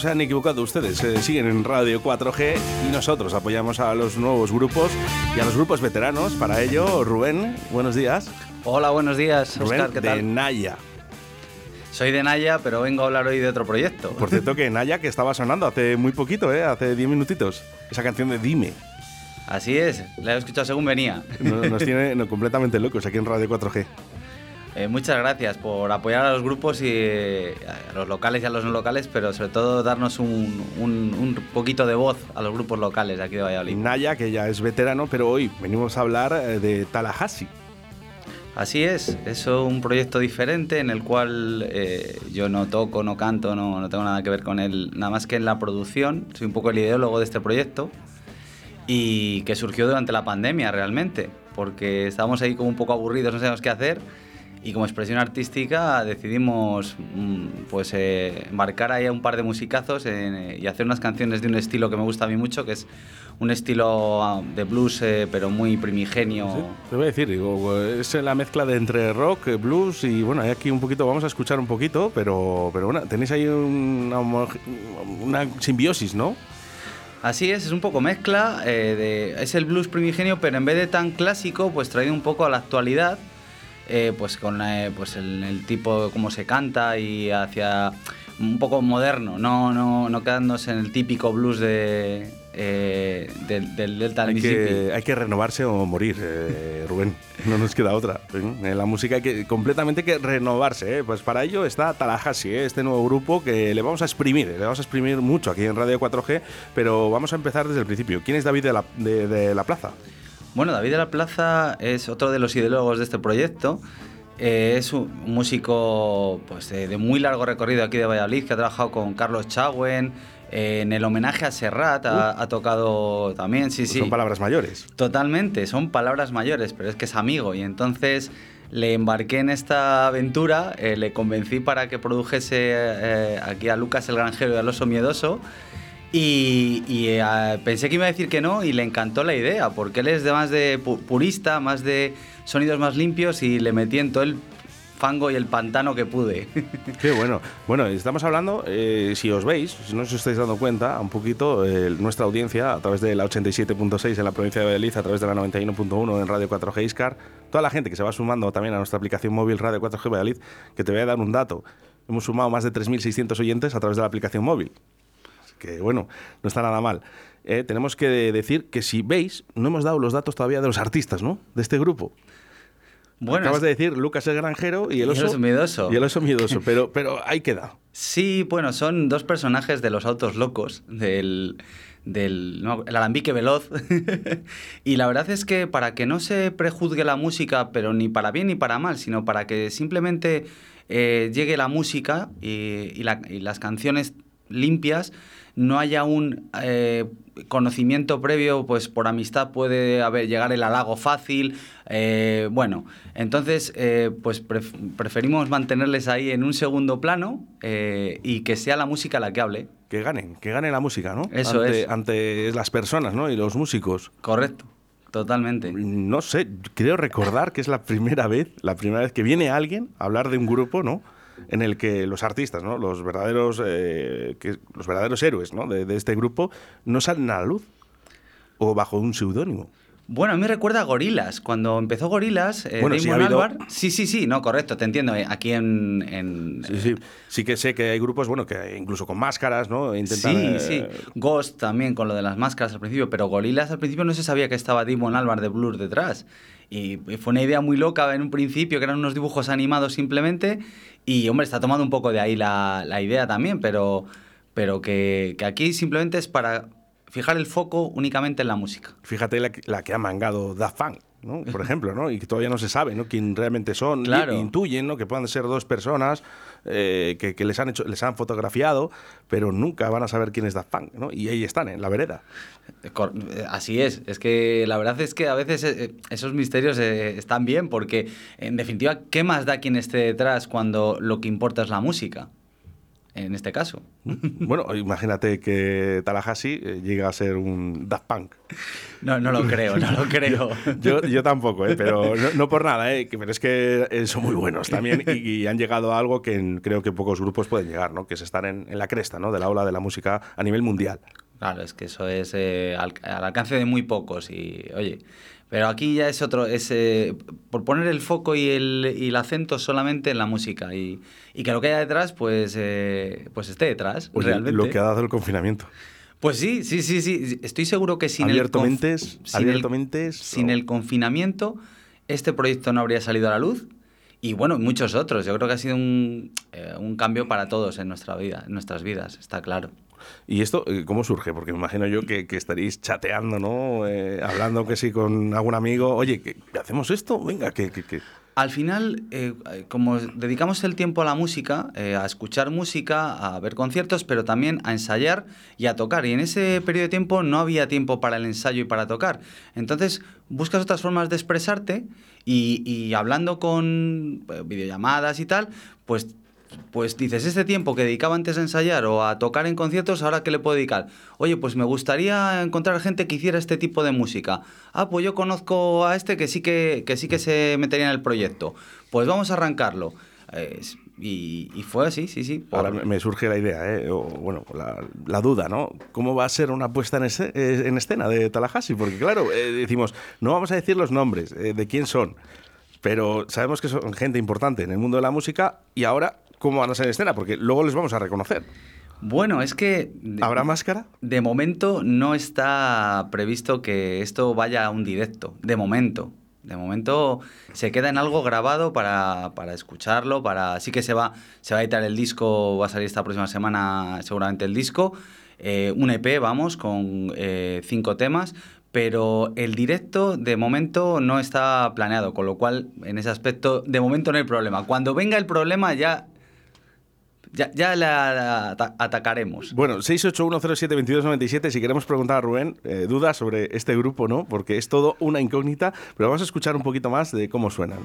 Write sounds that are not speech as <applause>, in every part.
se han equivocado ustedes. Eh, siguen en Radio 4G y nosotros apoyamos a los nuevos grupos y a los grupos veteranos. Para ello, Rubén, buenos días. Hola, buenos días, Rubén, Oscar, ¿qué tal? de Naya. Soy de Naya, pero vengo a hablar hoy de otro proyecto. Por cierto, que Naya que estaba sonando hace muy poquito, ¿eh? hace 10 minutitos. Esa canción de Dime. Así es, la he escuchado según venía. Nos, nos tiene no, completamente locos aquí en Radio 4G. Eh, muchas gracias por apoyar a los grupos y eh, a los locales y a los no locales, pero sobre todo darnos un, un- un poquito de voz a los grupos locales de aquí de Valladolid. Naya, que ya es veterano, pero hoy venimos a hablar eh, de Tallahassee. Así es, es un proyecto diferente en el cual eh, yo no toco, no canto, no, no tengo nada que ver con él, nada más que en la producción, soy un poco el ideólogo de este proyecto y que surgió durante la pandemia realmente, porque estábamos ahí como un poco aburridos, no sabíamos qué hacer y como expresión artística decidimos mm, pues eh, embarcar ahí a un par de musicazos en, eh, y hacer unas canciones de un estilo que me gusta a mí mucho, que es un estilo ah, de blues eh, pero muy primigenio. Sí, Te voy a decir, digo, es la mezcla de entre rock, eh, blues y bueno, hay aquí un poquito, vamos a escuchar un poquito, pero, pero bueno, tenéis ahí una, simbiosis, ¿no? Así es, es un poco mezcla, eh, de, es el blues primigenio, pero en vez de tan clásico, pues traído un poco a la actualidad, eh, pues con eh, pues el, el tipo cómo se canta y hacia un poco moderno, no, no, no quedándose en el típico blues de, eh, del, del Delta del Hay Mississippi. que, hay que renovarse o morir, eh, Rubén. No nos queda otra. ¿eh? La música hay que completamente que renovarse. Pues para ello está Tallahassee, ¿eh? este nuevo grupo que le vamos a exprimir. Le vamos a exprimir mucho aquí en Radio 4G, pero vamos a empezar desde el principio. ¿Quién es David de la, de- de la Plaza? Bueno, David de la Plaza es otro de los ideólogos de este proyecto. Eh, es un músico pues, de, de muy largo recorrido aquí de Valladolid, que ha trabajado con Carlos Chagüen. eh, en el homenaje a Serrat ha, ha tocado también, sí, Pues sí. Son palabras mayores. Totalmente, son palabras mayores, pero es que es amigo. Y entonces le embarqué en esta aventura, eh, le convencí para que produjese aquí a Lucas el Granjero y al Oso Miedoso. Y, eh, pensé que iba a decir que no y le encantó la idea, porque él es de más de pu- purista, más de sonidos más limpios y le metí en todo el fango y el pantano que pude. <laughs> Qué bueno. Bueno, estamos hablando, eh, si os veis, si no os estáis dando cuenta, un poquito nuestra audiencia a través de la 87.6 en la provincia de Valladolid, a través de la 91.1 en Radio 4G Iscar, toda la gente que se va sumando también a nuestra aplicación móvil Radio 4G Valladolid, que te voy a dar un dato. Hemos sumado más de 3.600 oyentes a través de la aplicación móvil. Que bueno, no está nada mal. Eh, tenemos que decir que si veis, no hemos dado los datos todavía de los artistas, ¿no? De este grupo. Bueno, Acabas de decir Lucas el Granjero y el Y el oso, oso miedoso. Y el oso miedoso, <laughs> pero, pero ahí queda. Sí, bueno, son dos personajes de los autos locos, del, del no, el alambique veloz. <laughs> y la verdad es que para que no se prejuzgue la música, pero ni para bien ni para mal, sino para que simplemente eh, llegue la música y, y la- y las canciones limpias, no haya un eh, conocimiento previo, pues por amistad puede haber, llegar el halago fácil. eh, bueno, entonces eh, pues pref- preferimos mantenerles ahí en un segundo plano eh, y que sea la música la que hable. Que ganen, que gane la música, ¿no? Eso ante, es. Ante las personas, ¿no? Y los músicos. Correcto, totalmente. No sé, creo recordar que es la primera vez, la primera vez que viene alguien a hablar de un grupo, ¿no? En el que los artistas, ¿no? Los verdaderos, eh, que, los verdaderos héroes, ¿no? De, de este grupo no salen a la luz o bajo un seudónimo. Bueno, a mí me recuerda a Gorilas. Cuando empezó Gorilas, eh, Bueno, sí ha habido- Sí, sí, sí, no, correcto, te entiendo. eh, Aquí en. en- Sí, sí. Sí que sé que hay grupos, bueno, que incluso con máscaras, ¿no? Intentan, Sí, eh, sí. Ghost también con lo de las máscaras al principio, pero Gorilas al principio no se sabía que estaba Damon Albarn de Blur detrás. Y fue una idea muy loca en un principio, que eran unos dibujos animados simplemente. Y, hombre, está tomando un poco de ahí la, la idea también, pero, pero que, que aquí simplemente es para fijar el foco únicamente en la música. Fíjate la, la que ha mangado Da Funk, ¿no? <laughs> Por ejemplo, ¿no? Y que todavía no se sabe, ¿no? Quién realmente son. Claro. Intuyen, ¿no? Que puedan ser dos personas eh, que, que les han hecho, les han fotografiado, pero nunca van a saber quién es Da Funk, ¿no? Y ahí están, en la vereda. Cor- eh, Así es, es que la verdad es que a veces eh, esos misterios eh, están bien porque en definitiva, ¿qué más da quien esté detrás cuando lo que importa es la música? En este caso. Bueno, imagínate que Tallahassee eh, llega a ser un Daft Punk. No, no lo creo, no lo <laughs> creo. yo, tampoco, ¿eh? pero no, por nada, ¿eh? pero es que eh, son muy buenos también y, han llegado a algo que creo que pocos grupos pueden llegar, ¿no? que es estar en, la cresta ¿no? de la ola de la música a nivel mundial. Claro, es que eso es al, al, alcance de muy pocos y, oye, pero aquí ya es otro, es eh, por poner el foco y el, y el, acento solamente en la música y, y que lo que haya detrás, pues, eh, pues esté detrás. realmente. Lo que ha dado el confinamiento. Pues sí, sí, sí, sí. Estoy seguro que sin abierto el, sin, sin el confinamiento, este proyecto no habría salido a la luz. Y bueno, muchos otros. Yo creo que ha sido un, eh, un cambio para todos en nuestra vida, en nuestras vidas, está claro. ¿Y esto eh, cómo surge? Porque me imagino yo que, estaréis chateando, ¿no? Eh, hablando que sí con algún amigo. Oye, ¿qué, ¿hacemos esto? Venga, que... Al final, eh, como dedicamos el tiempo a la música, a escuchar música, a ver conciertos, pero también a ensayar y a tocar. Y en ese periodo de tiempo no había tiempo para el ensayo y para tocar. Entonces, buscas otras formas de expresarte y, y hablando con videollamadas y tal, pues pues dices, este tiempo que dedicaba antes a ensayar o a tocar en conciertos, ¿ahora qué le puedo dedicar? Oye, pues me gustaría encontrar gente que hiciera este tipo de música. Ah, pues yo conozco a este que sí que, sí que se metería en el proyecto. Pues vamos a arrancarlo. y, fue así, sí, sí. Ahora me surge la idea, ¿eh? o, bueno, la, duda, ¿no? ¿Cómo va a ser una puesta en, eh, en escena de Tallahassee? Porque claro, eh, decimos, no vamos a decir los nombres, eh, de quién son, pero sabemos que son gente importante en el mundo de la música y ahora cómo van a ser en escena, porque luego les vamos a reconocer. Bueno, es que... ¿Habrá máscara? De momento no está previsto que esto vaya a un directo, de momento. De momento se queda en algo grabado para, escucharlo, para sí que se va, se va a editar el disco, va a salir esta próxima semana seguramente el disco, eh, un EP, vamos, con eh, cinco temas, pero el directo de momento no está planeado, con lo cual en ese aspecto de momento no hay problema. Cuando venga el problema ya ya, ya la, atacaremos. Bueno, 681072297, si queremos preguntar a Rubén eh, dudas sobre este grupo, ¿no? Porque es todo una incógnita, pero vamos a escuchar un poquito más de cómo suenan.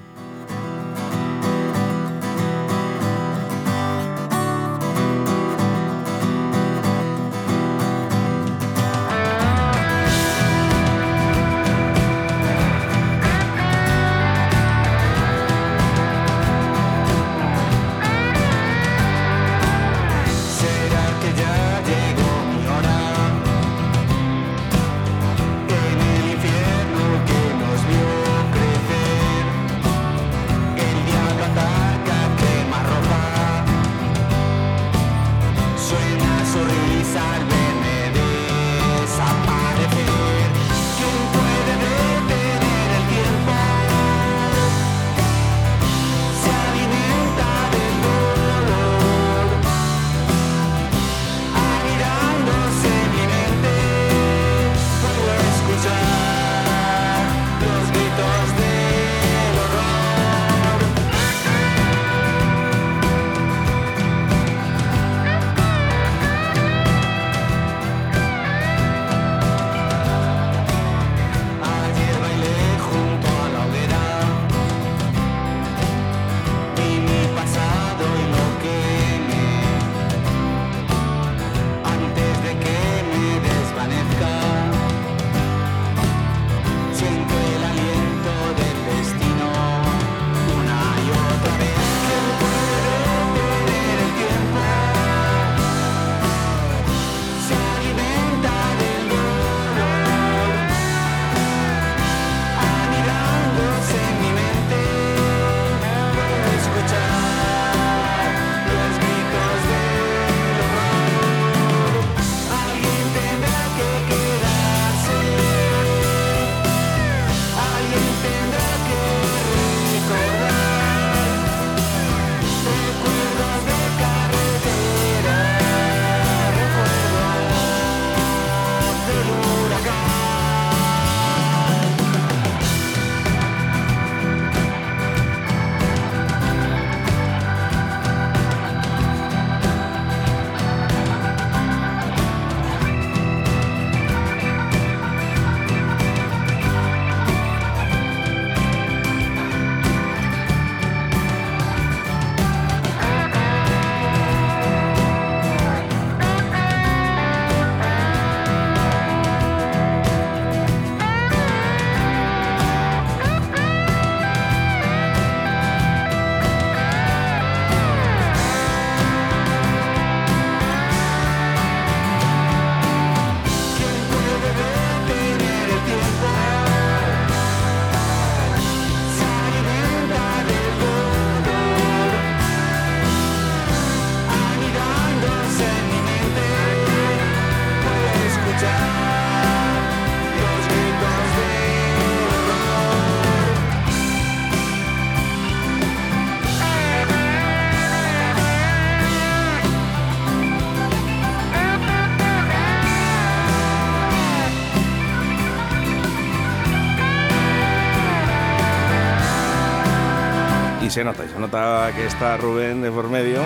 Se nota, se nota que está Rubén de por medio.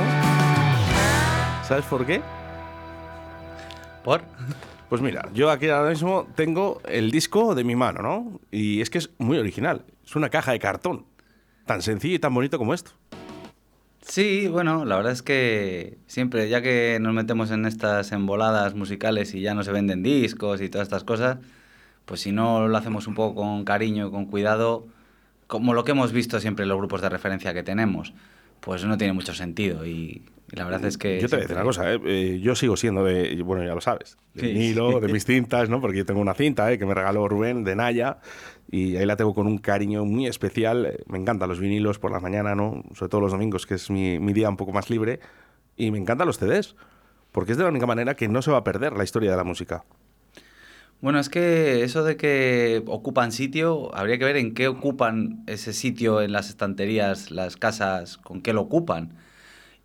¿Sabes por qué? ¿Por? Pues mira, yo aquí ahora mismo tengo el disco de mi mano, ¿no? Y es que es muy original. Es una caja de cartón. Tan sencillo y tan bonito como esto. Sí, bueno, la verdad es que siempre, ya que nos metemos en estas emboladas musicales y ya no se venden discos y todas estas cosas, pues si no lo hacemos un poco con cariño y con cuidado, como lo que hemos visto siempre en los grupos de referencia que tenemos, pues no tiene mucho sentido. Y, la verdad es que... Yo te voy a decir una cosa, ¿eh? Eh, yo sigo siendo de, bueno, ya lo sabes, de Nilo, de <laughs> mis cintas, ¿no? Porque yo tengo una cinta ¿eh? que me regaló Rubén de Naya y ahí la tengo con un cariño muy especial. Me encantan los vinilos por la mañana, ¿no? Sobre todo los domingos, que es mi, mi día un poco más libre. Y me encantan los CDs, porque es de la única manera que no se va a perder la historia de la música. Bueno, es que eso de que ocupan sitio, habría que ver en qué ocupan ese sitio en las estanterías, las casas, con qué lo ocupan.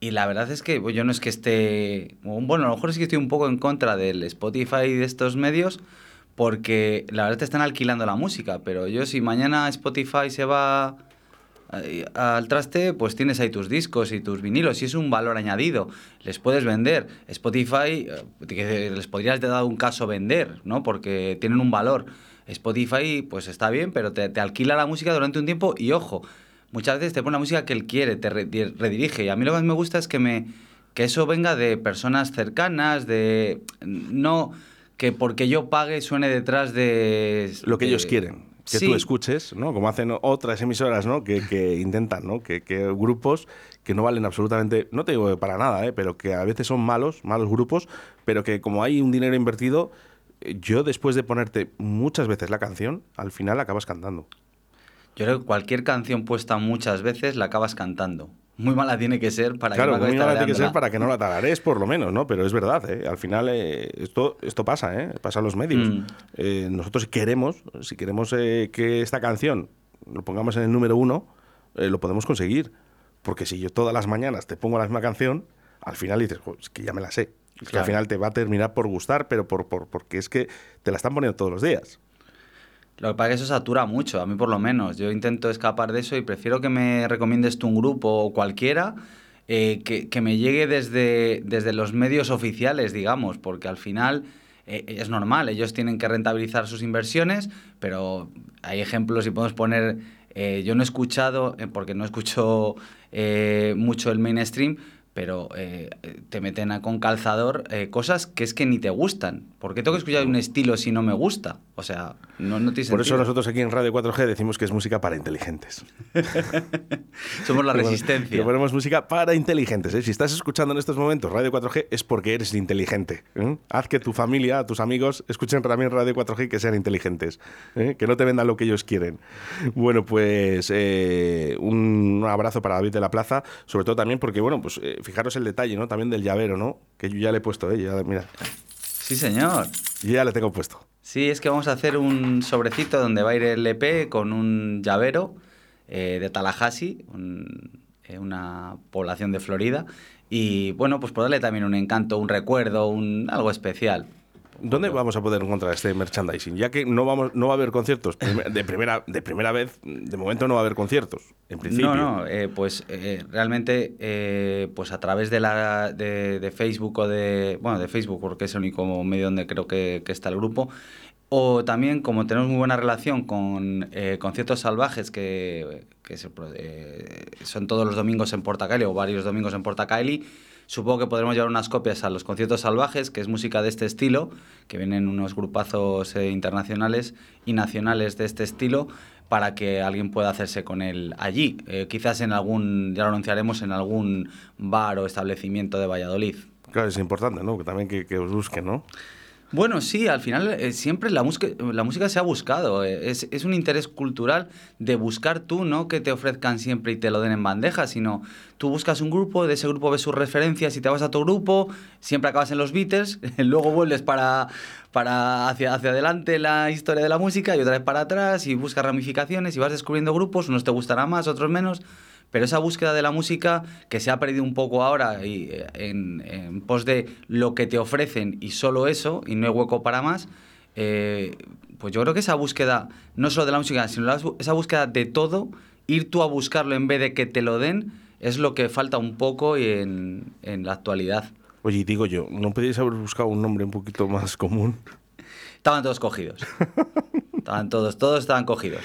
Y la verdad es que yo no es que esté, bueno, a lo mejor es que estoy un poco en contra del Spotify y de estos medios, porque la verdad te están alquilando la música, pero yo si mañana Spotify se va al traste, pues tienes ahí tus discos y tus vinilos y es un valor añadido. Les puedes vender. Spotify, eh, les podrías de dar un caso vender, ¿no? Porque tienen un valor. Spotify, pues está bien, pero te, alquila la música durante un tiempo y ojo, muchas veces te pone la música que él quiere, te redirige. Y a mí lo que más me gusta es que, me, que eso venga de personas cercanas, de... No que porque yo pague suene detrás de... Lo que ellos quieren que tú escuches, ¿no? Como hacen otras emisoras, ¿no? Que, que intentan, ¿no? Que, que, grupos que no valen absolutamente, no te digo para nada, ¿eh? Pero que a veces son malos, malos grupos, pero que como hay un dinero invertido, yo después de ponerte muchas veces la canción, al final acabas cantando. Yo creo que cualquier canción puesta muchas veces la acabas cantando muy mala tiene que ser para que no muy mala tiene que ser para que no la tararees, por lo menos, ¿no? Pero es verdad, ¿eh? al final eh, esto, esto pasa, ¿eh? pasa en los medios. Mm. Eh, nosotros queremos, si queremos que esta canción lo pongamos en el número uno, lo podemos conseguir. Porque si yo todas las mañanas te pongo la misma canción, al final dices, es que ya me la sé. Que al final te va a terminar por gustar, pero por, por, porque es que te la están poniendo todos los días. Lo que pasa es que eso satura mucho, a mí por lo menos. Yo intento escapar de eso y prefiero que me recomiendes tú un grupo o cualquiera eh, que, me llegue desde, desde los medios oficiales, digamos, porque al final eh, es normal, ellos tienen que rentabilizar sus inversiones, pero hay ejemplos y podemos poner... Eh, yo no he escuchado, porque no escucho mucho el mainstream, pero te meten con calzador cosas que es que ni te gustan. ¿Por qué tengo que escuchar un estilo si no me gusta? O sea, no, no tiene Por eso nosotros aquí en Radio 4G decimos que es música para inteligentes. <laughs> Somos la resistencia. Que ponemos música para inteligentes. ¿eh? Si estás escuchando en estos momentos Radio 4G es porque eres inteligente. Haz que tu familia, tus amigos escuchen también Radio 4G y que sean inteligentes. Que no te vendan lo que ellos quieren. Bueno, pues un abrazo para David de la Plaza, sobre todo también porque, bueno, pues fijaros el detalle, ¿no? También del llavero, ¿no? Que yo ya le he puesto, ¿eh? Ya, mira. Sí, señor. Yo ya le tengo puesto. Sí, es que vamos a hacer un sobrecito donde va a ir el EP con un llavero eh, de Tallahassee, eh, una población de Florida. Y bueno, pues por darle también un encanto, un recuerdo, un, algo especial. ¿Dónde vamos a poder encontrar este merchandising? Ya que no vamos, no va a haber conciertos de primera, de primera vez, de momento no va a haber conciertos, en principio. No, no, eh, pues eh, realmente, eh, pues a través de la de, Facebook o de, bueno, de Facebook porque es el único medio donde creo que, está el grupo, o también como tenemos muy buena relación con conciertos salvajes que, que son todos los domingos en Portacaeli o varios domingos en Portacaeli Supongo que podremos llevar unas copias a los conciertos salvajes, que es música de este estilo, que vienen unos grupazos eh, internacionales y nacionales de este estilo, para que alguien pueda hacerse con él allí. Eh, quizás en algún, ya lo anunciaremos, en algún bar o establecimiento de Valladolid. Claro, es importante, ¿no? Que también que, que os busquen, ¿no? Bueno, sí, al final eh, siempre la música, la música se ha buscado. Eh, es, es, un interés cultural de buscar tú, no que te ofrezcan siempre y te lo den en bandeja, sino tú buscas un grupo, de ese grupo ves sus referencias y te vas a tu grupo, siempre acabas en los Beatles, <laughs> luego vuelves para, para hacia, hacia adelante la historia de la música y otra vez para atrás y buscas ramificaciones y vas descubriendo grupos, unos te gustarán más, otros menos pero esa búsqueda de la música que se ha perdido un poco ahora y, eh, en, pos de lo que te ofrecen y solo eso, y no hay hueco para más, eh, pues yo creo que esa búsqueda, no solo de la música, sino esa búsqueda de todo ir tú a buscarlo en vez de que te lo den es lo que falta un poco en, en la actualidad. Oye, digo yo, ¿no podéis haber buscado un nombre un poquito más común? Estaban todos cogidos. estaban todos, todos estaban cogidos.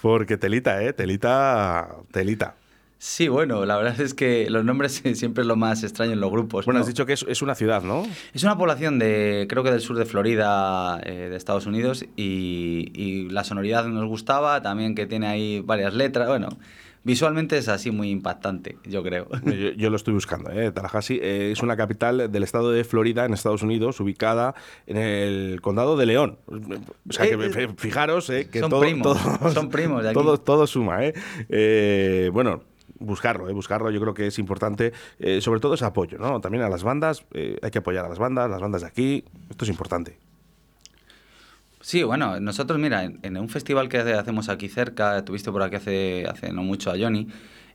Porque telita, ¿eh? Telita, telita. Sí, bueno, la verdad es que los nombres <laughs> siempre es lo más extraño en los grupos. Bueno, ¿no? has dicho que es, es una ciudad, ¿no? Es una población de, creo que del sur de Florida, eh, de Estados Unidos, y, y la sonoridad nos gustaba, también que tiene ahí varias letras, bueno, visualmente es así muy impactante, yo creo. <laughs> Yo, yo lo estoy buscando. ¿eh? Tallahassee eh, es una capital del estado de Florida, en Estados Unidos, ubicada en el condado de León. O sea, que Eh, eh, fijaros eh, que son todo, primos, todo- son primos de aquí. todo, todo suma. ¿eh? Eh, bueno. Buscarlo, ¿eh? buscarlo yo creo que es importante, eh, sobre todo ese apoyo, ¿no? También a las bandas, eh, hay que apoyar a las bandas, las bandas de aquí, esto es importante. Sí, bueno, nosotros, mira, en, un festival que hace- hacemos aquí cerca, tuviste por aquí hace, hace no mucho a Johnny,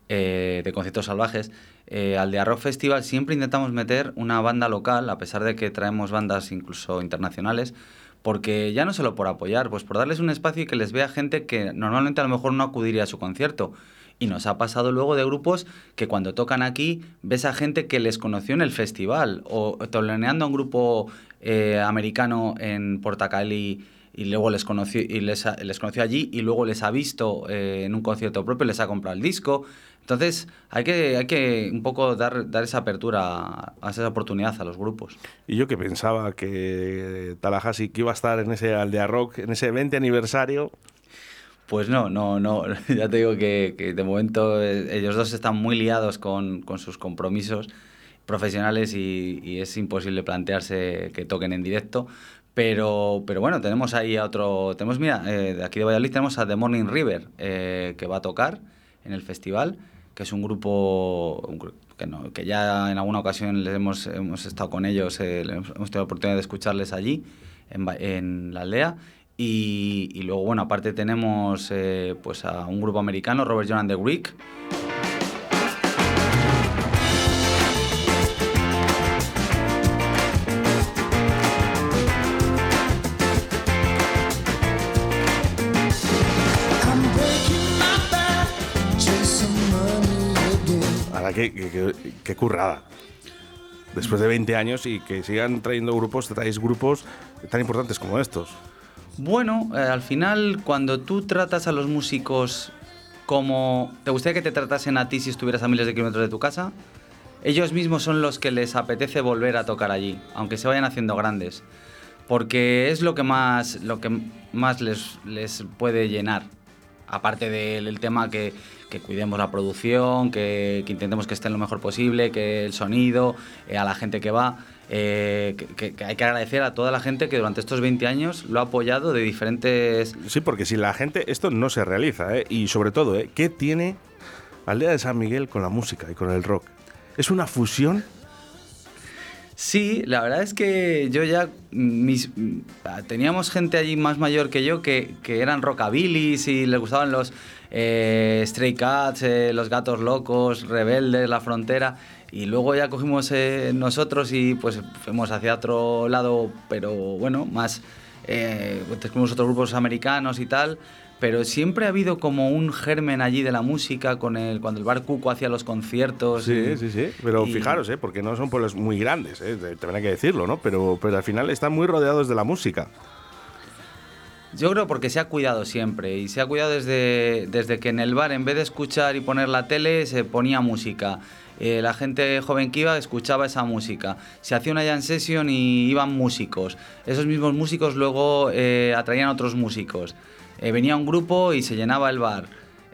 eh, de conciertos salvajes, eh, al de Rock Festival siempre intentamos meter una banda local, a pesar de que traemos bandas incluso internacionales, porque ya no solo por apoyar, pues por darles un espacio y que les vea gente que normalmente a lo mejor no acudiría a su concierto. Y nos ha pasado luego de grupos que cuando tocan aquí ves a gente que les conoció en el festival o toloneando a un grupo eh, americano en Portacali y luego les conoció, y les, les conoció allí y luego les ha visto eh, en un concierto propio, les ha comprado el disco. Entonces hay que, hay que un poco dar, dar esa apertura, a, a esa oportunidad a los grupos. Y yo que pensaba que Tallahassee que iba a estar en ese Aldea Rock, en ese 20 aniversario, Pues no, no, no. <laughs> Ya te digo que, que de momento eh, ellos dos están muy liados con, con sus compromisos profesionales y, y es imposible plantearse que toquen en directo. Pero, pero bueno, tenemos ahí a otro. Tenemos, mira, eh, de aquí de Valladolid tenemos a The Morning River, eh, que va a tocar en el festival, que es un grupo un que, no- que ya en alguna ocasión les hemos, hemos estado con ellos, eh, hemos tenido la oportunidad de escucharles allí, en, en la aldea. Y, y luego, bueno, aparte tenemos eh, pues a un grupo americano, Robert John and the Greek. Qué, qué, qué- currada. Después de 20 años y que sigan trayendo grupos, traéis grupos tan importantes como estos. Bueno, eh, al final, cuando tú tratas a los músicos como... ¿Te gustaría que te tratasen a ti si estuvieras a miles de kilómetros de tu casa? Ellos mismos son los que les apetece volver a tocar allí, aunque se vayan haciendo grandes. Porque es lo que más, lo que más les, les puede llenar. Aparte del el tema que, que cuidemos la producción, que, que intentemos que esté lo mejor posible, que el sonido, eh, a la gente que va. eh, que, que- hay que agradecer a toda la gente que durante estos 20 años lo ha apoyado de diferentes... Sí, porque si la gente, esto no se realiza, ¿eh? Y sobre todo, ¿eh? ¿qué tiene Aldea de San Miguel con la música y con el rock? Es una fusión. Sí, la verdad es que yo ya... Mis, teníamos gente allí más mayor que yo que, eran rockabilis y les gustaban los eh, Stray Cats, eh, los Gatos Locos, Rebeldes, La Frontera. Y luego ya cogimos eh, nosotros y pues fuimos hacia otro lado, pero bueno, más... Descubrimos otros grupos americanos y tal. Pero siempre ha habido como un germen allí de la música con el, cuando el bar Cuco hacía los conciertos. Sí, y- sí, sí. Pero y- fijaros, ¿eh? Porque no son pueblos muy grandes, ¿eh? Te- También hay que decirlo, ¿no? Pero, pero al final están muy rodeados de la música. Yo creo porque se ha cuidado siempre y se ha cuidado desde, desde que en el bar en vez de escuchar y poner la tele se ponía música. Eh, la gente joven que iba escuchaba esa música. Se hacía una jam session y iban músicos. Esos mismos músicos luego eh, atraían a otros músicos. Eh, venía un grupo y se llenaba el bar.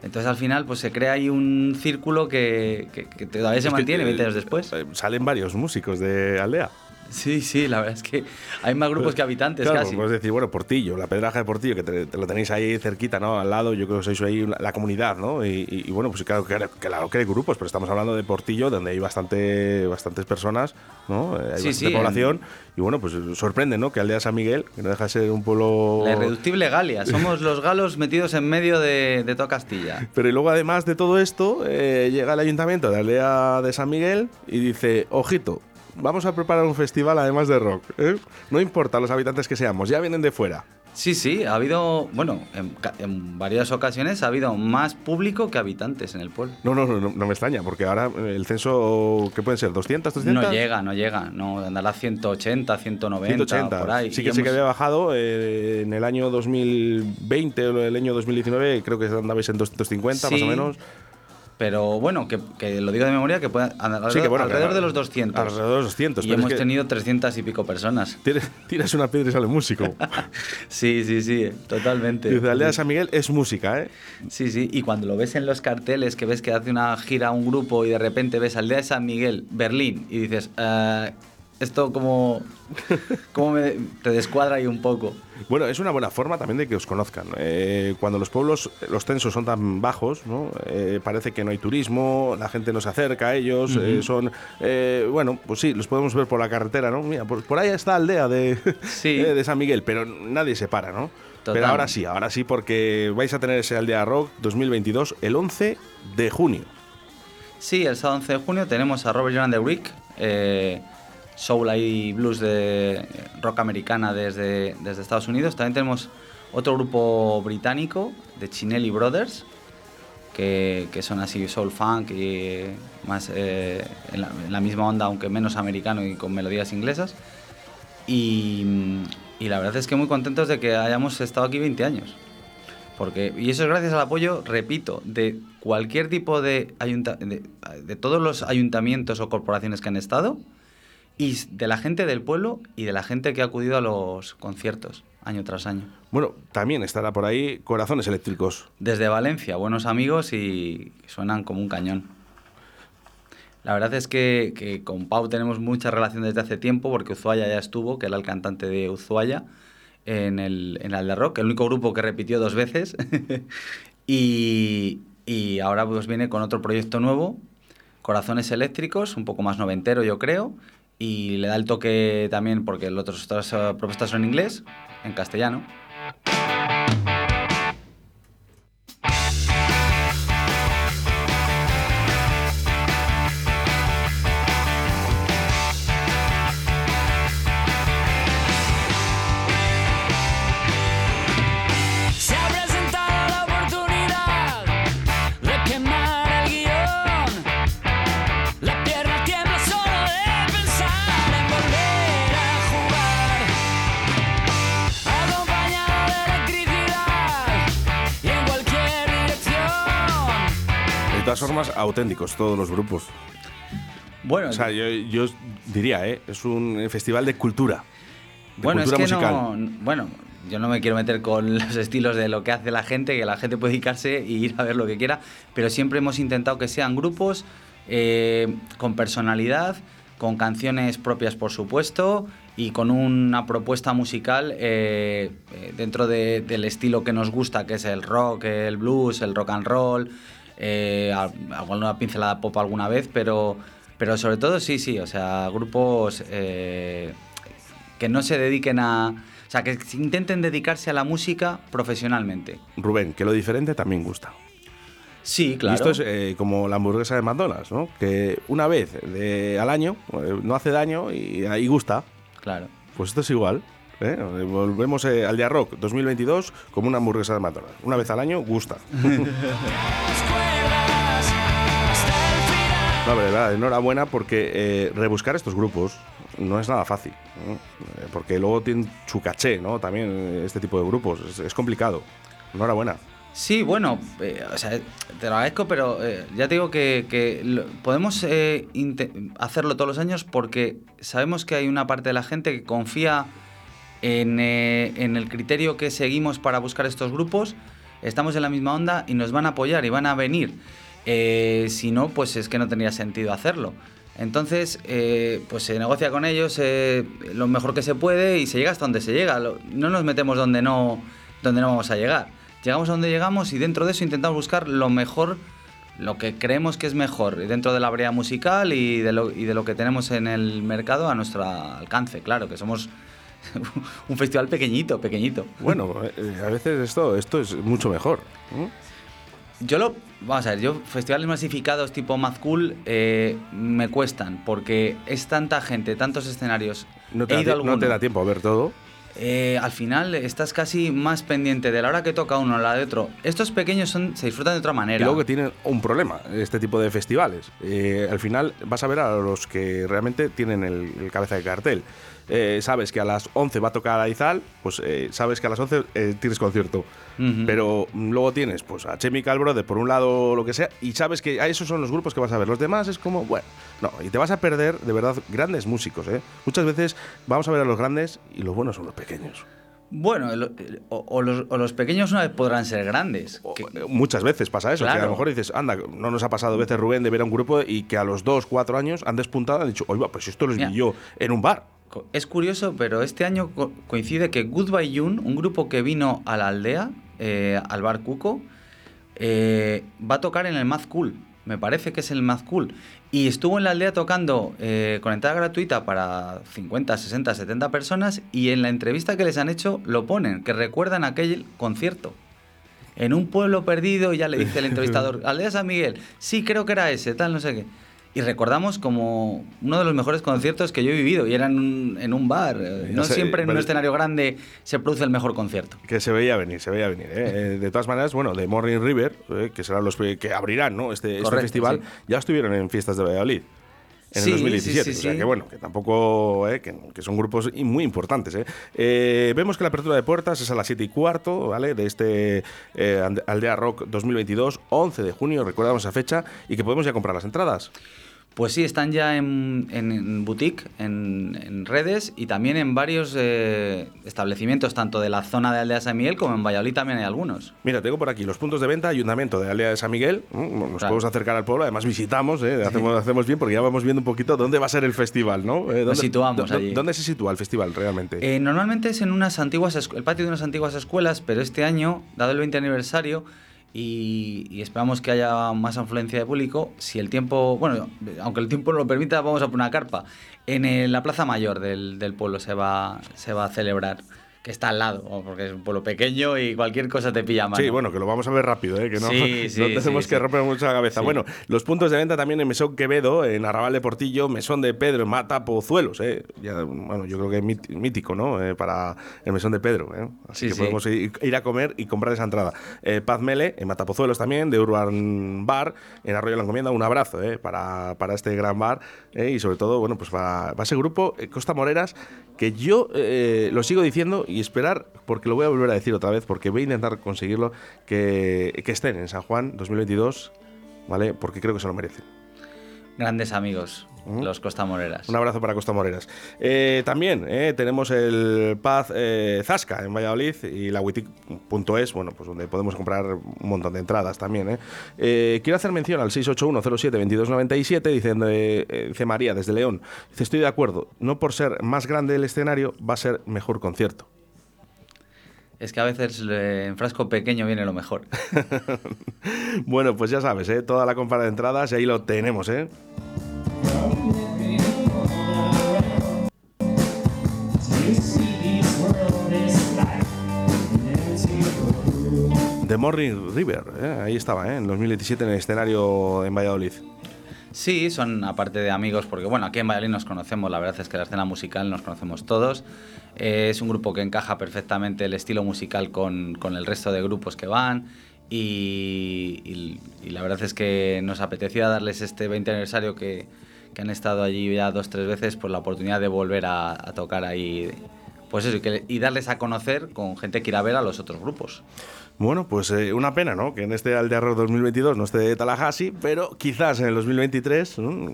Entonces al final pues se crea ahí un círculo que, que- que todavía se mantiene eh, 20 años después. eh, Salen varios músicos de Aldea. Sí, sí, la verdad es que hay más grupos que habitantes Claro, casi. Puedes decir, bueno, Portillo, la Pedraja de Portillo, que te, te lo tenéis ahí cerquita, ¿no? Al lado, yo creo que sois ahí la, comunidad, ¿no? Y, y- y bueno, pues claro, que- claro que hay grupos, pero estamos hablando de Portillo, donde hay bastante, bastantes personas, ¿no? Eh, Hay Sí, bastante sí, en- población. Y bueno, pues sorprende, ¿no? Que Aldea San Miguel, que no deja de ser un pueblo... La irreductible Galia. Somos los galos metidos en medio de, de toda Castilla. <laughs> Pero y luego, además de todo esto, eh, llega el ayuntamiento de Aldea de San Miguel y dice, ojito, vamos a preparar un festival además de rock. ¿eh? No importa los habitantes que seamos, ya vienen de fuera. Sí, sí, ha habido, bueno, en, en varias ocasiones ha habido más público que habitantes en el pueblo. No, no, no, no, me extraña, porque ahora el censo, ¿qué pueden ser? ¿200, 300? No llega, no llega, no andará 180, 190, 180. por ahí. Sí que que hemos- había bajado eh, en el año 2020 o el año 2019, creo que andabais en 250 más Sí, o menos. Pero bueno, que, que lo digo de memoria, que puede andar Sí, que bueno, alrededor que- de los 200. Alrededor de los 200. y hemos tenido 300 y pico personas. Tiras una piedra y sale músico. <laughs> Sí, sí, sí, totalmente. Aldea de San Miguel es música, ¿eh? Sí, sí, y cuando lo ves en los carteles, que ves que hace una gira un grupo y de repente ves Aldea de San Miguel, Berlín, y dices, "Eh, esto como, como me- te descuadra ahí un poco. Bueno, es una buena forma también de que os conozcan. Eh, cuando los pueblos, los censos son tan bajos, ¿no? Eh, parece que no hay turismo, la gente no se acerca a ellos, eh, son, bueno, pues sí, los podemos ver por la carretera, ¿no? Mira, por, por ahí está aldea de, Sí. <laughs> de San Miguel, pero nadie se para, ¿no? Pero ahora sí, ahora sí, porque vais a tener ese Aldea Rock 2022 el 11 de junio. Sí, el sábado 11 de junio tenemos a Robert John the Brick, eh, soul y blues de rock americana desde, desde Estados Unidos. También tenemos otro grupo británico, de Chinelli Brothers, que, que son así soul funk y más eh, en, la, misma onda, aunque menos americano y con melodías inglesas. Y, la verdad es que muy contentos de que hayamos estado aquí 20 años. Porque, y eso es gracias al apoyo, repito, de cualquier tipo de, ayunta- de todos los ayuntamientos o corporaciones que han estado, y de la gente del pueblo y de la gente que ha acudido a los conciertos año tras año. Bueno, también estará por ahí Corazones Eléctricos. Desde Valencia, buenos amigos y suenan como un cañón. La verdad es que, que con Pau tenemos mucha relación desde hace tiempo, porque Uzuaya ya estuvo, que era el cantante de Uzuaya, en el, en el de Rock, el único grupo que repitió dos veces. <laughs> y, y ahora pues viene con otro proyecto nuevo, Corazones Eléctricos, un poco más noventero yo creo, y le da el toque también, porque otros otras, eh, propuestas son en inglés, en castellano. Auténticos todos los grupos. Bueno, O sea, yo, yo diría, ¿eh? es un festival de cultura. De bueno, es que musical. no. Bueno, yo no me quiero meter con <laughs> los estilos de lo que hace la gente, que la gente puede dedicarse y ir a ver lo que quiera, pero siempre hemos intentado que sean grupos eh, con personalidad, con canciones propias, por supuesto, y con una propuesta musical eh, eh, dentro de- del estilo que nos gusta, que es el rock, el blues, el rock and roll, eh, al- alguna pincelada pop alguna vez, pero, pero sobre todo sí, sí, o sea, grupos eh, que no se dediquen a... O sea, que intenten dedicarse a la música profesionalmente. Rubén, que lo diferente también gusta. Sí, Y claro. esto es eh, como la hamburguesa de McDonald's, ¿no? Que una vez de- al año eh, no hace daño y ahí gusta. Claro. Pues esto es igual. ¿Eh? Volvemos eh, al día rock 2022 como una hamburguesa de McDonald's. Una vez al año gusta. <laughs> No, verdad, enhorabuena porque eh, rebuscar estos grupos no es nada fácil. ¿no? Porque luego tienen su caché, ¿no? También este tipo de grupos. Es, es complicado. Enhorabuena. Sí, bueno, eh, o sea, te lo agradezco, pero eh, ya te digo que, que lo- podemos eh, hacerlo todos los años porque sabemos que hay una parte de la gente que confía en, eh, en el criterio que seguimos para buscar estos grupos, estamos en la misma onda y nos van a apoyar y van a venir. Eh, si no, pues es que no tendría sentido hacerlo. Entonces, eh, pues se negocia con ellos lo mejor que se puede y se llega hasta donde se llega. No nos metemos donde no, donde no vamos a llegar. Llegamos a donde llegamos y dentro de eso intentamos buscar lo mejor, lo que creemos que es mejor dentro de la variedad musical y de lo, y de lo que tenemos en el mercado a nuestro alcance. Claro, que somos <laughs> un festival pequeñito, pequeñito. Bueno, eh, a veces esto, esto es mucho mejor. Yo lo. Vamos a ver, yo festivales masificados tipo Mad Cool eh, me cuestan porque es tanta gente, tantos escenarios. No te, He da, ido no te da tiempo a ver todo. eh, al final estás casi más pendiente de la hora que toca uno a la de otro. Estos pequeños son, se disfrutan de otra Y manera. luego que tienen un problema, este tipo de festivales. Eh, al final vas a ver a los que realmente tienen el, el cabeza de cartel. Eh, sabes que a las 11 va a tocar Aizal, pues eh, sabes que a las 11 eh, tienes concierto. Pero mm, luego tienes pues a Chemical Brothers por un lado o lo que sea y sabes que a esos son los grupos que vas a ver. Los demás es como, bueno, no, y te vas a perder de verdad grandes músicos. ¿eh? Muchas veces vamos a ver a los grandes y los buenos son los pequeños. Bueno, el- el- o, o los, o los pequeños una vez podrán ser grandes. O- que- Muchas veces pasa eso, que a lo mejor dices, anda, no nos ha pasado veces Rubén de ver a un grupo y que a los dos, cuatro años han despuntado y han dicho, oiga, pues esto los Mira. vi yo en un bar. Es curioso, pero este año co- coincide que Goodbye June, un grupo que vino a la aldea, eh, al bar Cuco, eh, va a tocar en el Mad Cool. Me parece que es el Mad Cool. Y estuvo en la aldea tocando eh, con entrada gratuita para 50, 60, 70 personas. Y en la entrevista que les han hecho lo ponen, que recuerdan aquel concierto. En un pueblo perdido, y ya le dice el entrevistador, <laughs> Aldea San Miguel, sí, creo que era ese, tal, no sé qué. Y recordamos como uno de los mejores conciertos que yo he vivido, y era en un, en un bar. eh, No sé, siempre en un escenario grande se produce el mejor concierto. Que se veía venir, se veía venir. ¿eh? Eh, De todas maneras, bueno, de Morning River, eh, que serán los que abrirán ¿no? este, este festival, sí. ya estuvieron en fiestas de Valladolid. En Sí, el 2017. sí, sí, o sea que bueno, que tampoco. eh, que, que son grupos muy importantes. ¿eh? Eh, vemos que la apertura de puertas es a las 7 y cuarto, ¿vale? De este Aldea Rock 2022, 11 de junio, recordamos esa fecha, y que podemos ya comprar las entradas. Pues sí, están ya en, en- boutique, en, en redes y también en varios eh, establecimientos, tanto de la zona de Aldea San Miguel como en Valladolid también hay algunos. Mira, tengo por aquí los puntos de venta, Ayuntamiento de Aldea de San Miguel. mm, Nos Claro. podemos acercar al pueblo, además visitamos, ¿eh? hacemos, hacemos bien porque ya vamos viendo un poquito dónde va a ser el festival, ¿no? Eh, ¿dónde- situamos dó- allí. ¿Dónde se sitúa el festival realmente? Eh, normalmente es en unas antiguas el patio de unas antiguas escuelas, pero este año, dado el 20 aniversario y, esperamos que haya más afluencia de público, si el tiempo, bueno, aunque el tiempo no lo permita, vamos a poner una carpa. En el- la plaza mayor del, del pueblo se va, se va a celebrar, que está al lado, porque es un pueblo pequeño y cualquier cosa te pilla mal. Sí, bueno, que lo vamos a ver rápido, ¿eh? que no, Sí, <laughs> sí, no tenemos sí, que romper mucho la cabeza. Bueno, los puntos de venta también en Mesón Quevedo, en Arrabal de Portillo, Mesón de Pedro, en Mata, Pozuelos. ¿eh? Ya, bueno, yo creo que es mítico, ¿no? Eh, para el Mesón de Pedro. ¿eh? Así Sí, que podemos ir, ir a comer y comprar esa entrada. Eh, Paz Mele, en Matapozuelos también, de Urban Bar, en Arroyo de la Encomienda. Un abrazo ¿eh? para, para este gran bar ¿eh? y sobre todo, bueno, pues para, para ese grupo, eh, Costa Moreras, que yo eh, lo sigo diciendo y esperar, porque lo voy a volver a decir otra vez, porque voy a intentar conseguirlo, que, que estén en San Juan 2022, ¿vale? Porque creo que se lo merecen. Grandes amigos, Mm. los Costa Moreras. Un abrazo para Costa Moreras. Eh, también eh, tenemos el Paz eh, Zasca en Valladolid y la Witic.es, bueno, pues donde podemos comprar un montón de entradas también. eh. Quiero hacer mención al 681072297, diciendo, eh, eh, dice María desde León. Dice, estoy de acuerdo, no por ser más grande el escenario va a ser mejor concierto. Es que a veces en frasco pequeño viene lo mejor. <laughs> Bueno, pues ya sabes, toda la compra de entradas y ahí lo tenemos, ¿eh? The Morning River, ¿eh? ahí estaba, ¿eh? en 2017 en el escenario en Valladolid. Sí, son aparte de amigos, porque bueno, aquí en Valladolid nos conocemos, la verdad es que la escena musical nos conocemos todos. Eh, es un grupo que encaja perfectamente el estilo musical con, con el resto de grupos que van. Y, y- y la verdad es que nos apetecía darles este 20 aniversario que, que han estado allí ya dos, tres veces, por la oportunidad de volver a, a tocar ahí. Pues eso, y, que- y darles a conocer con gente que irá a ver a los otros grupos. Bueno, pues eh, una pena, ¿no? Que en este Rock 2022 no esté Tallahassee, pero quizás en el 2023 mm,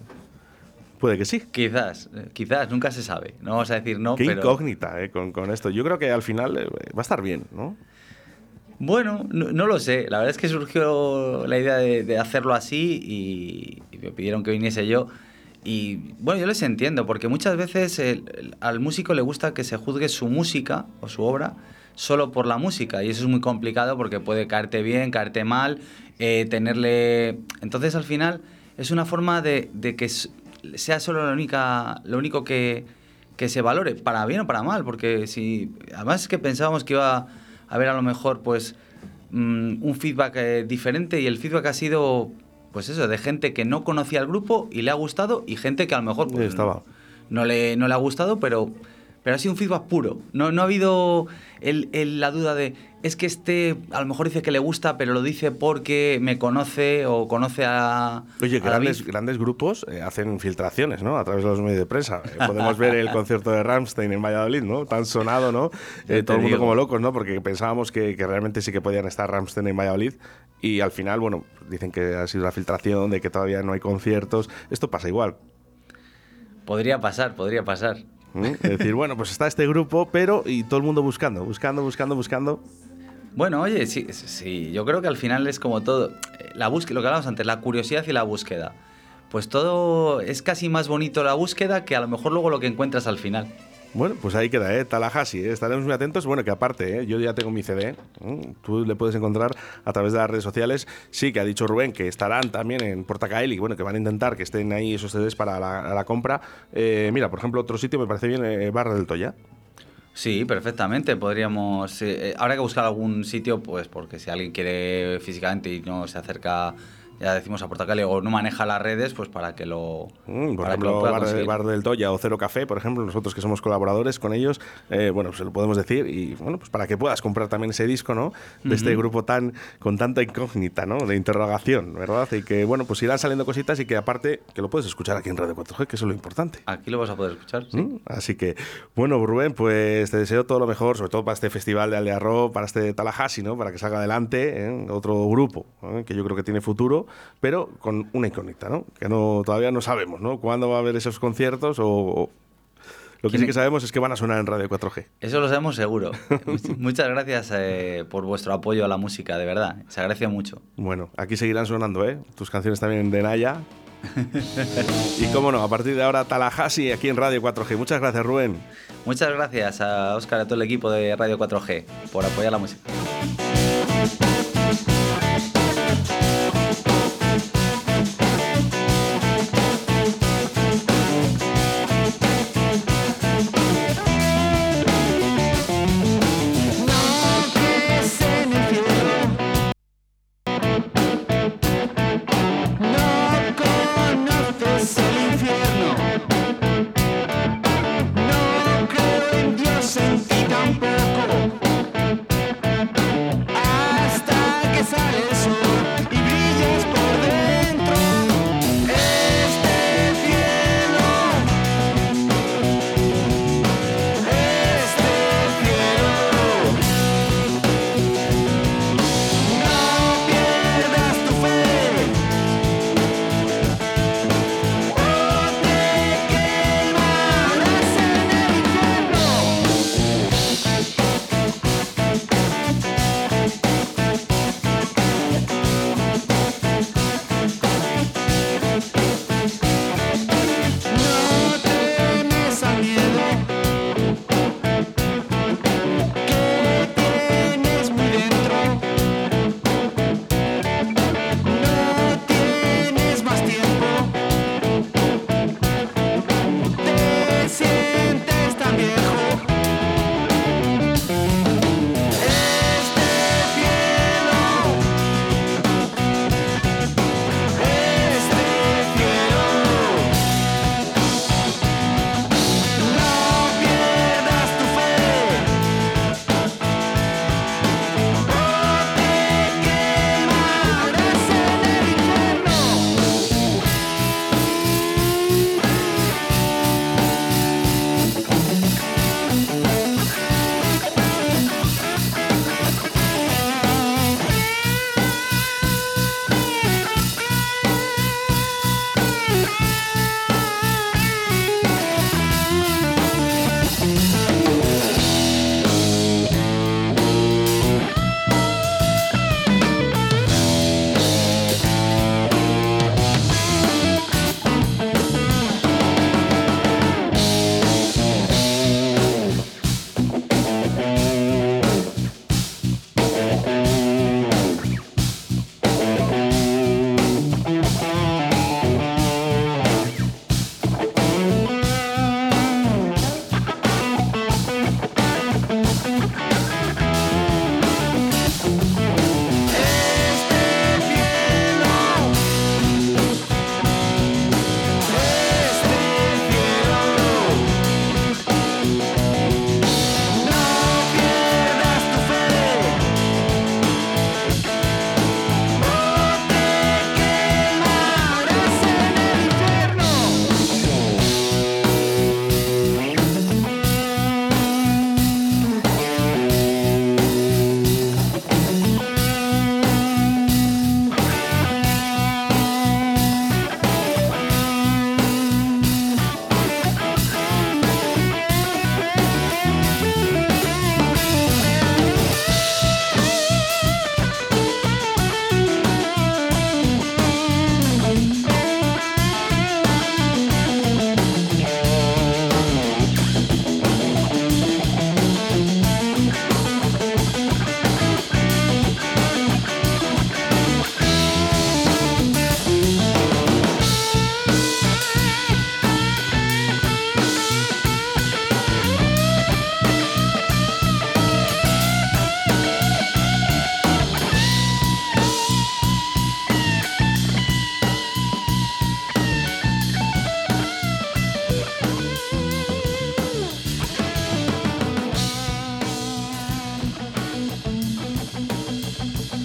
puede que sí. Quizás, eh, quizás, nunca se sabe. No vamos a decir no, Qué pero... incógnita eh, con, con esto. Yo creo que al final eh, va a estar bien, ¿no? Bueno, no, no lo sé. La verdad es que surgió la idea de, de hacerlo así y, y me pidieron que viniese yo. Y bueno, yo les entiendo, porque muchas veces el- el- al músico le gusta que se juzgue su música o su obra solo por la música. Y eso es muy complicado porque puede caerte bien, caerte mal, eh, tenerle... Entonces al final es una forma de, de que sea solo la única, lo único que, que se valore, para bien o para mal, porque si... Además es que pensábamos que iba a haber a lo mejor pues mm, un feedback eh, diferente y el feedback ha sido pues eso, de gente que no conocía el grupo y le ha gustado y gente que a lo mejor pues, Estaba. no le, no le ha gustado, pero pero ha sido un feedback puro. No, no ha habido el- el- la duda de, es que este a lo mejor dice que le gusta, pero lo dice porque me conoce o conoce a. Oye, a David. grandes, grandes grupos eh, hacen filtraciones, ¿no? A través de los medios de prensa. Eh, podemos ver el concierto de Rammstein en Valladolid, ¿no? Tan sonado, ¿no? Eh, todo el mundo digo. como locos, ¿no? Porque pensábamos que, que realmente sí que podían estar Rammstein en Valladolid y al final, bueno, dicen que ha sido una filtración, de que todavía no hay conciertos. Esto pasa igual. Podría pasar, podría pasar. Es decir, bueno, pues está este grupo, pero y todo el mundo buscando, buscando, buscando, buscando. Bueno, oye, sí, sí, yo creo que al final es como todo. La búsqueda, lo que hablamos antes, la curiosidad y la búsqueda. Pues todo es casi más bonito la búsqueda que a lo mejor luego lo que encuentras al final. Bueno, pues ahí queda, ¿eh? Tallahassee, ¿eh? estaremos muy atentos. Bueno, que aparte, ¿eh? yo ya tengo mi CD, ¿eh? tú le puedes encontrar a través de las redes sociales. Sí, que ha dicho Rubén que estarán también en Portacaeli, bueno, que van a intentar que estén ahí esos CDs para la, la compra. Mira, por ejemplo, otro sitio me parece bien, Barra del Toya. Sí, perfectamente. Podríamos. habrá que buscar algún sitio, pues, porque si alguien quiere físicamente y no se acerca, ya decimos a Portacali, o no maneja las redes, pues para que lo. Mm, por para que lo ejemplo, pueda Bar, conseguir. Bar del Toya o Cero Café, por ejemplo, nosotros que somos colaboradores con ellos, eh, bueno, se lo podemos decir y bueno, pues para que puedas comprar también ese disco, ¿no? De este grupo tan con tanta incógnita, ¿no? De interrogación, ¿verdad? Y que bueno, pues irán saliendo cositas y que aparte que lo puedes escuchar aquí en Radio 4G, que eso es lo importante. Aquí lo vas a poder escuchar. sí. ¿Mm? Así que, bueno, Rubén, pues te deseo todo lo mejor, sobre todo para este festival de Aldea Rock, para este Tallahassee, ¿no? Para que salga adelante, ¿eh? otro grupo, ¿eh? que yo creo que tiene futuro, pero con una incógnita, ¿no? Que no, todavía no sabemos, ¿no? ¿Cuándo va a haber esos conciertos o...? o- Lo que ¿Quién sí que sabemos es que van a sonar en Radio 4G. Eso lo sabemos seguro. <laughs> Much- Muchas gracias eh, por vuestro apoyo a la música, de verdad. Se agradeció mucho. Bueno, aquí seguirán sonando, ¿eh? Tus canciones también de Naya. <laughs> y cómo no, a partir de ahora Tallahassee aquí en Radio 4G. Muchas gracias, Rubén. Muchas gracias a Óscar y a todo el equipo de Radio 4G por apoyar la música.